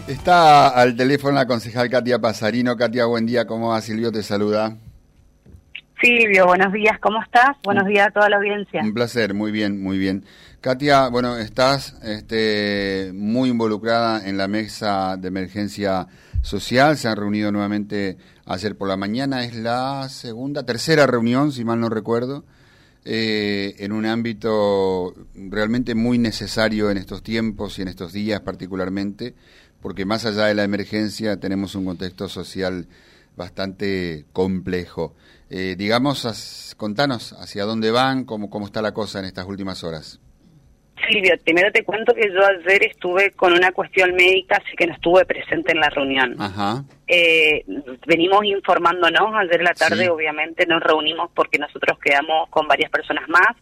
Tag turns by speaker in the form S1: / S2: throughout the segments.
S1: teléfono?
S2: Está al teléfono la concejal Katia Pasarino. Katia, buen día, ¿cómo va? Silvio te saluda.
S3: Silvio, buenos días, ¿cómo estás? Buenos días a toda la audiencia.
S2: Un placer, muy bien, muy bien. Katia, bueno, estás este, muy involucrada en la mesa de emergencia social, se han reunido nuevamente ayer por la mañana, es la segunda, tercera reunión, si mal no recuerdo, eh, en un ámbito realmente muy necesario en estos tiempos y en estos días particularmente, porque más allá de la emergencia tenemos un contexto social bastante complejo. Eh, digamos, contanos hacia dónde van, cómo, cómo está la cosa en estas últimas horas.
S3: Silvio, primero te cuento que yo ayer estuve con una cuestión médica, así que no estuve presente en la reunión.
S2: Ajá.
S3: Eh, venimos informándonos, ayer en la tarde obviamente nos reunimos porque nosotros quedamos con varias personas más,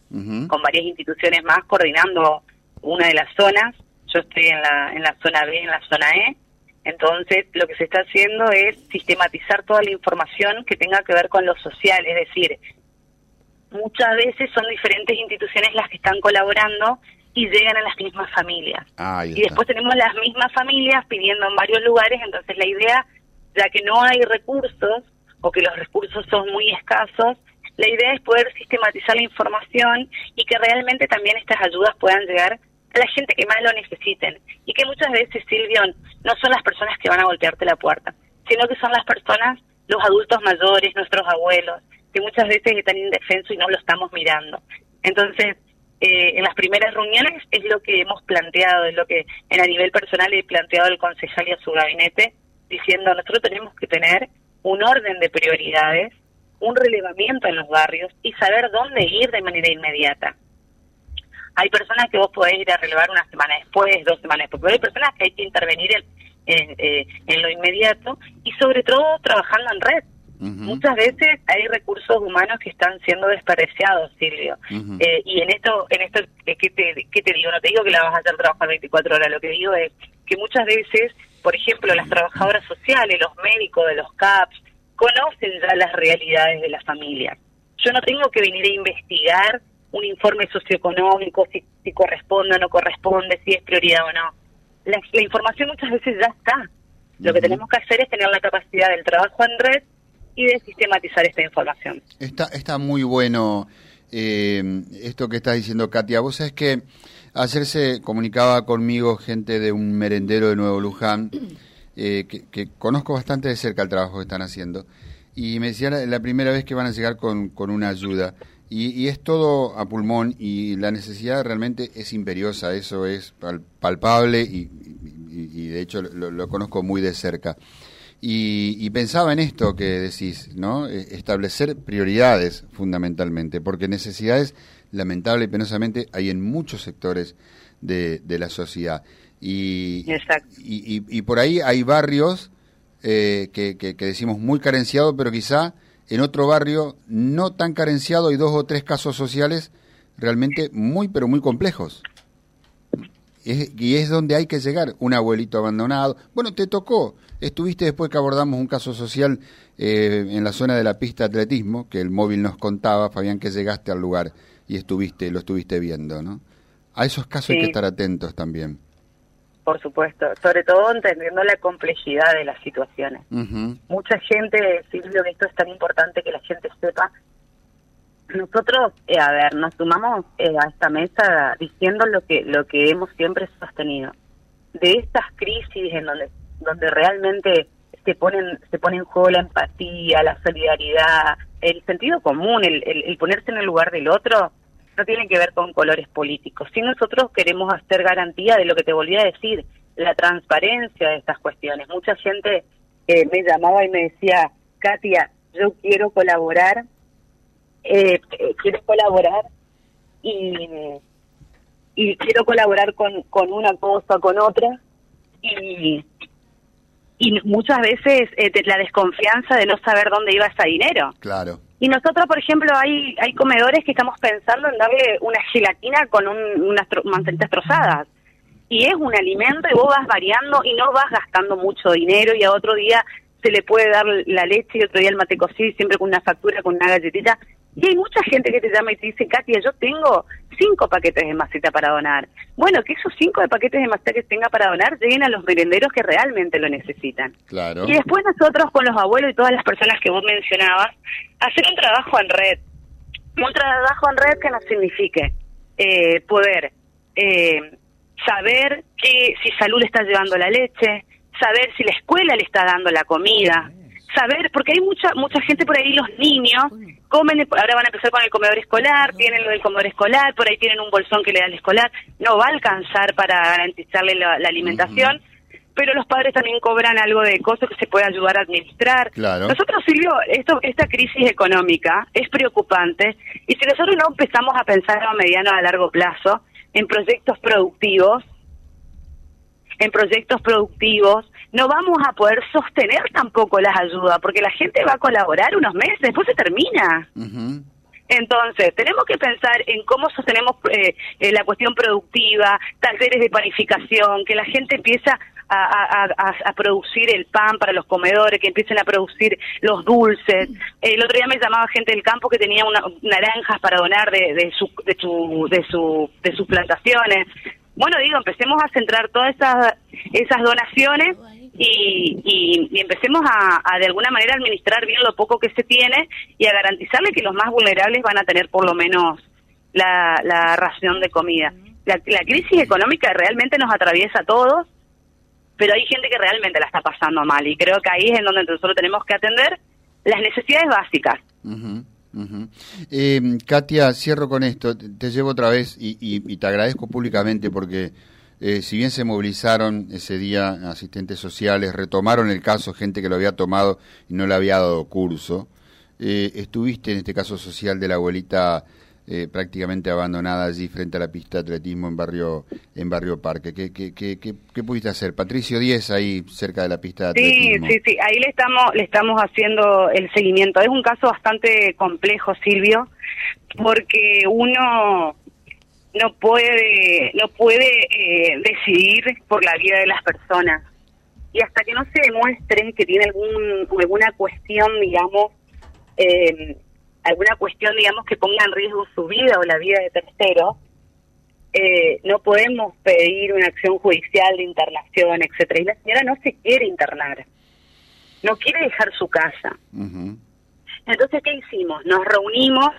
S3: con varias instituciones más, coordinando una de las zonas. Yo estoy en la, en la zona B, en la zona E. Entonces, lo que se está haciendo es sistematizar toda la información que tenga que ver con lo social, es decir, muchas veces son diferentes instituciones las que están colaborando y llegan a las mismas familias. y después tenemos las mismas familias pidiendo en varios lugares, entonces la idea, ya que no hay recursos o que los recursos son muy escasos, la idea es poder sistematizar la información y que realmente también estas ayudas puedan llegar la gente que más lo necesiten. Y que muchas veces, Silvio, no son las personas que van a golpearte la puerta, sino que son las personas, los adultos mayores, nuestros abuelos, que muchas veces están indefensos y no lo estamos mirando. Entonces, eh, en las primeras reuniones es lo que hemos planteado, es lo que en a nivel personal he planteado al concejal y a su gabinete, diciendo nosotros tenemos que tener un orden de prioridades, un relevamiento en los barrios y saber dónde ir de manera inmediata. Hay personas que vos podés ir a relevar una semana después, dos semanas después, pero hay personas que hay que intervenir en, eh, en lo inmediato y sobre todo trabajando en red Muchas veces hay recursos humanos que están siendo despreciados, Silvio. Eh, y en esto, en esto ¿qué te, ¿qué te digo? No te digo que la vas a hacer trabajar 24 horas, lo que digo es que muchas veces, por ejemplo, las trabajadoras sociales, los médicos de los CAPS, conocen ya las realidades de la familia. Yo no tengo que venir a investigar un informe socioeconómico, si, si corresponde o no corresponde, si es prioridad o no. La, información muchas veces ya está. Lo que tenemos que hacer es tener la capacidad del trabajo en red y de sistematizar esta información.
S2: Está, está muy bueno eh, esto que está diciendo Katia. Vos sabés que ayer se comunicaba conmigo gente de un merendero de Nuevo Luján, eh, que, conozco bastante de cerca el trabajo que están haciendo, y me decía la, primera vez que van a llegar con, con una ayuda. Y, es todo a pulmón y la necesidad realmente es imperiosa, eso es palpable y, de hecho lo conozco muy de cerca. Y, pensaba en esto que decís, ¿no? E, establecer prioridades fundamentalmente, porque necesidades, lamentable y penosamente, hay en muchos sectores de, la sociedad. Y, y, por ahí hay barrios eh, que, que, decimos muy carenciados, pero quizá en otro barrio no tan carenciado hay dos o tres casos sociales realmente muy, pero muy complejos. y es donde hay que llegar, un abuelito abandonado. Bueno, te tocó, Estuviste después que abordamos un caso social eh, en la zona de la pista de atletismo, que el móvil nos contaba, Fabián, que llegaste al lugar y estuviste, lo estuviste viendo, ¿no? A esos casos hay que estar atentos también.
S3: Por supuesto, sobre todo entendiendo la complejidad de las situaciones. Mucha gente, Silvio, que esto es tan importante que la gente sepa. Nosotros, eh, a ver, nos sumamos eh, a esta mesa diciendo lo que lo que hemos siempre sostenido. De estas crisis en donde donde realmente se ponen se pone en juego la empatía, la solidaridad, el sentido común, el, el, ponerse en el lugar del otro, no tiene que ver con colores políticos. Si nosotros queremos hacer garantía de lo que te volví a decir, la transparencia de estas cuestiones. Mucha gente eh, me llamaba y me decía, Katia, yo quiero colaborar, eh, eh, quiero colaborar y, y quiero colaborar con, una cosa, con otra, y, y muchas veces eh, la desconfianza de no saber dónde iba ese dinero.
S2: Claro.
S3: Y nosotros, por ejemplo, hay hay comedores que estamos pensando en darle una gelatina con unas manzanitas trozadas. Y es un alimento y vos vas variando y no vas gastando mucho dinero y a otro día se le puede dar la leche y otro día el mate cocido siempre con una factura, con una galletita. Y hay mucha gente que te llama y te dice, Katia, yo tengo cinco paquetes de maceta para donar. Bueno, que esos cinco de paquetes de maceta que tenga para donar lleguen a los merenderos que realmente lo necesitan.
S2: Claro.
S3: Y después nosotros con los abuelos y todas las personas que vos mencionabas, hacer un trabajo en red. Un trabajo en red que nos signifique eh, poder eh, saber que si salud le está llevando la leche, saber si la escuela le está dando la comida, saber, porque hay mucha mucha gente por ahí, los niños comen, ahora van a empezar con el comedor escolar, tienen lo del comedor escolar, por ahí tienen un bolsón que le da el escolar, no va a alcanzar para garantizarle la, alimentación. Pero los padres también cobran algo de cosas que se puede ayudar a administrar. Nosotros, Silvio, esto, esta crisis económica es preocupante y si nosotros no empezamos a pensar a mediano a largo plazo en proyectos productivos, en proyectos productivos, no vamos a poder sostener tampoco las ayudas, porque la gente va a colaborar unos meses, después se termina. Entonces, tenemos que pensar en cómo sostenemos eh, eh, la cuestión productiva, talleres de panificación, que la gente empieza a, producir el pan para los comedores, que empiecen a producir los dulces. El otro día me llamaba gente del campo que tenía una, naranjas para donar de, de, su, de, su, de, su, de sus plantaciones. Bueno, digo, empecemos a centrar todas esas, esas donaciones y, y, empecemos a, de alguna manera administrar bien lo poco que se tiene y a garantizarle que los más vulnerables van a tener por lo menos la, la ración de comida. La, la crisis económica realmente nos atraviesa a todos, pero hay gente que realmente la está pasando mal y creo que ahí es en donde nosotros tenemos que atender las necesidades básicas.
S2: Eh, Katia, cierro con esto, te, llevo otra vez y, te agradezco públicamente porque eh, si bien se movilizaron ese día asistentes sociales, retomaron el caso, gente que lo había tomado y no le había dado curso, eh, estuviste en este caso social de la abuelita eh, prácticamente abandonada allí frente a la pista de atletismo en barrio en barrio Parque. ¿Qué, qué, qué, qué, pudiste hacer? Patricio 10 ahí cerca de la pista de atletismo.
S3: Sí, sí, sí, ahí le estamos, le estamos haciendo el seguimiento. Es un caso bastante complejo, Silvio, porque uno no puede no puede eh, decidir por la vida de las personas y hasta que no se demuestre que tiene algún alguna cuestión digamos eh, alguna cuestión, digamos, que ponga en riesgo su vida o la vida de tercero, eh, no podemos pedir una acción judicial de internación, etcétera. Y la señora no se quiere internar, no quiere dejar su casa. Entonces, ¿qué hicimos? Nos reunimos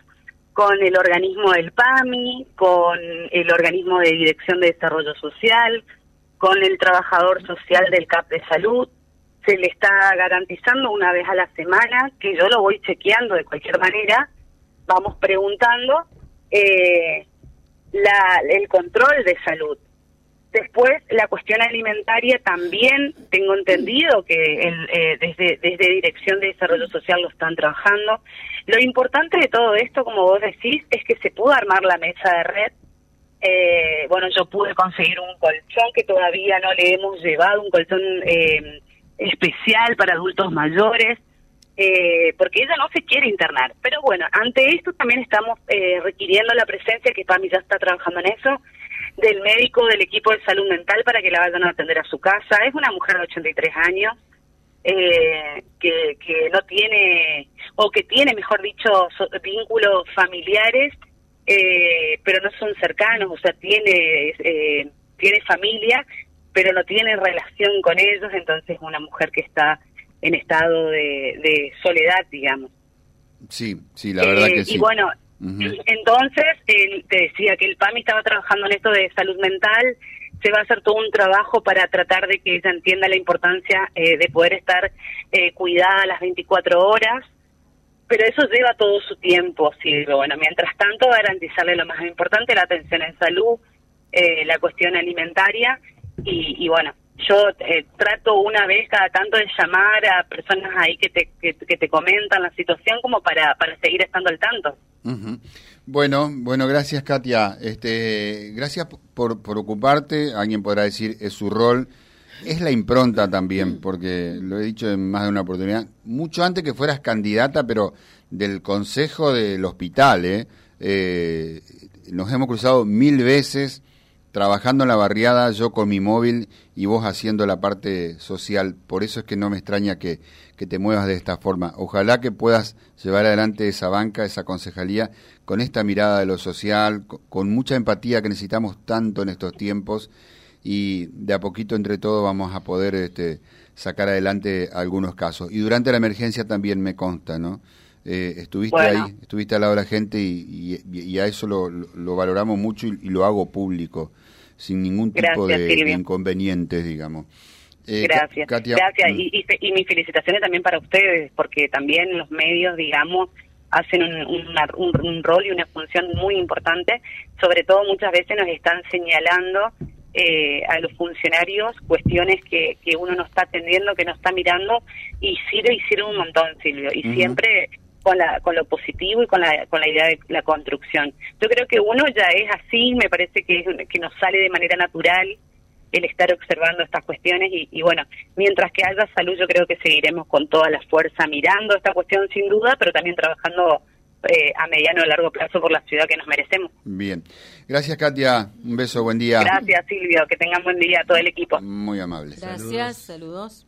S3: con el organismo del PAMI, con el organismo de Dirección de Desarrollo Social, con el trabajador social del CAP de Salud, se le está garantizando una vez a la semana, que yo lo voy chequeando de cualquier manera, vamos preguntando eh, la, el control de salud. Después, la cuestión alimentaria también tengo entendido que el, eh, desde, desde Dirección de Desarrollo Social lo están trabajando. Lo importante de todo esto, como vos decís, es que se pudo armar la mesa de red. Eh, bueno, yo pude conseguir un colchón que todavía no le hemos llevado, un colchón eh, especial para adultos mayores, eh, porque ella no se quiere internar. Pero bueno, ante esto también estamos eh, requiriendo la presencia, que PAMI ya está trabajando en eso, del médico del equipo de salud mental para que la vayan a atender a su casa. Es una mujer de 83 años eh, que, que no tiene, o que tiene, mejor dicho, vínculos familiares, eh, pero no son cercanos, o sea, tiene, eh, tiene familia pero no tiene relación con ellos, entonces es una mujer que está en estado de, soledad, digamos.
S2: Sí, sí, la verdad que
S3: eh,
S2: sí.
S3: Y bueno, entonces te decía que el PAMI estaba trabajando en esto de salud mental, se va a hacer todo un trabajo para tratar de que ella entienda la importancia eh, de poder estar eh, cuidada las 24 horas, pero eso lleva todo su tiempo, sí. Bueno, mientras tanto, garantizarle lo más importante, la atención en salud, la cuestión alimentaria y, bueno, yo eh, trato una vez cada tanto de llamar a personas ahí que te, que, te comentan la situación como para, para seguir estando al tanto.
S2: Bueno, bueno, gracias Katia. Este, gracias por, por ocuparte. Alguien podrá decir es su rol. Es la impronta también, porque lo he dicho en más de una oportunidad. Mucho antes que fueras candidata, pero del consejo del hospital, ¿eh? Eh, nos hemos cruzado mil veces trabajando en la barriada, yo con mi móvil y vos haciendo la parte social. Por eso es que no me extraña que, que te muevas de esta forma. Ojalá que puedas llevar adelante esa banca, esa concejalía, con esta mirada de lo social, con mucha empatía que necesitamos tanto en estos tiempos y de a poquito entre todos vamos a poder este, sacar adelante algunos casos. Y durante la emergencia también me consta, ¿no? Eh, estuviste ahí, estuviste al lado de la gente y, y, a eso lo, lo, valoramos mucho y, lo hago público, sin ningún tipo de, inconvenientes, digamos.
S3: Eh, Gracias. Gracias. Mm. Y, y, mis felicitaciones también para ustedes, porque también los medios, digamos, hacen un, un, rol y una función muy importante. Sobre todo muchas veces nos están señalando eh, a los funcionarios cuestiones que, que uno no está atendiendo, que no está mirando, y sirve y sirve un montón, Silvio. Y siempre con, la, con lo positivo y con la, con la idea de la construcción. Yo creo que uno ya es así, me parece que, que nos sale de manera natural el estar observando estas cuestiones y, y, bueno, mientras que haya salud yo creo que seguiremos con toda la fuerza mirando esta cuestión sin duda, pero también trabajando eh, a mediano o largo plazo por la ciudad que nos merecemos.
S2: Bien. Gracias, Katia. Un beso, buen día.
S3: Gracias, Silvio. Que tengan buen día a todo el equipo.
S2: Muy amable.
S1: Gracias, saludos.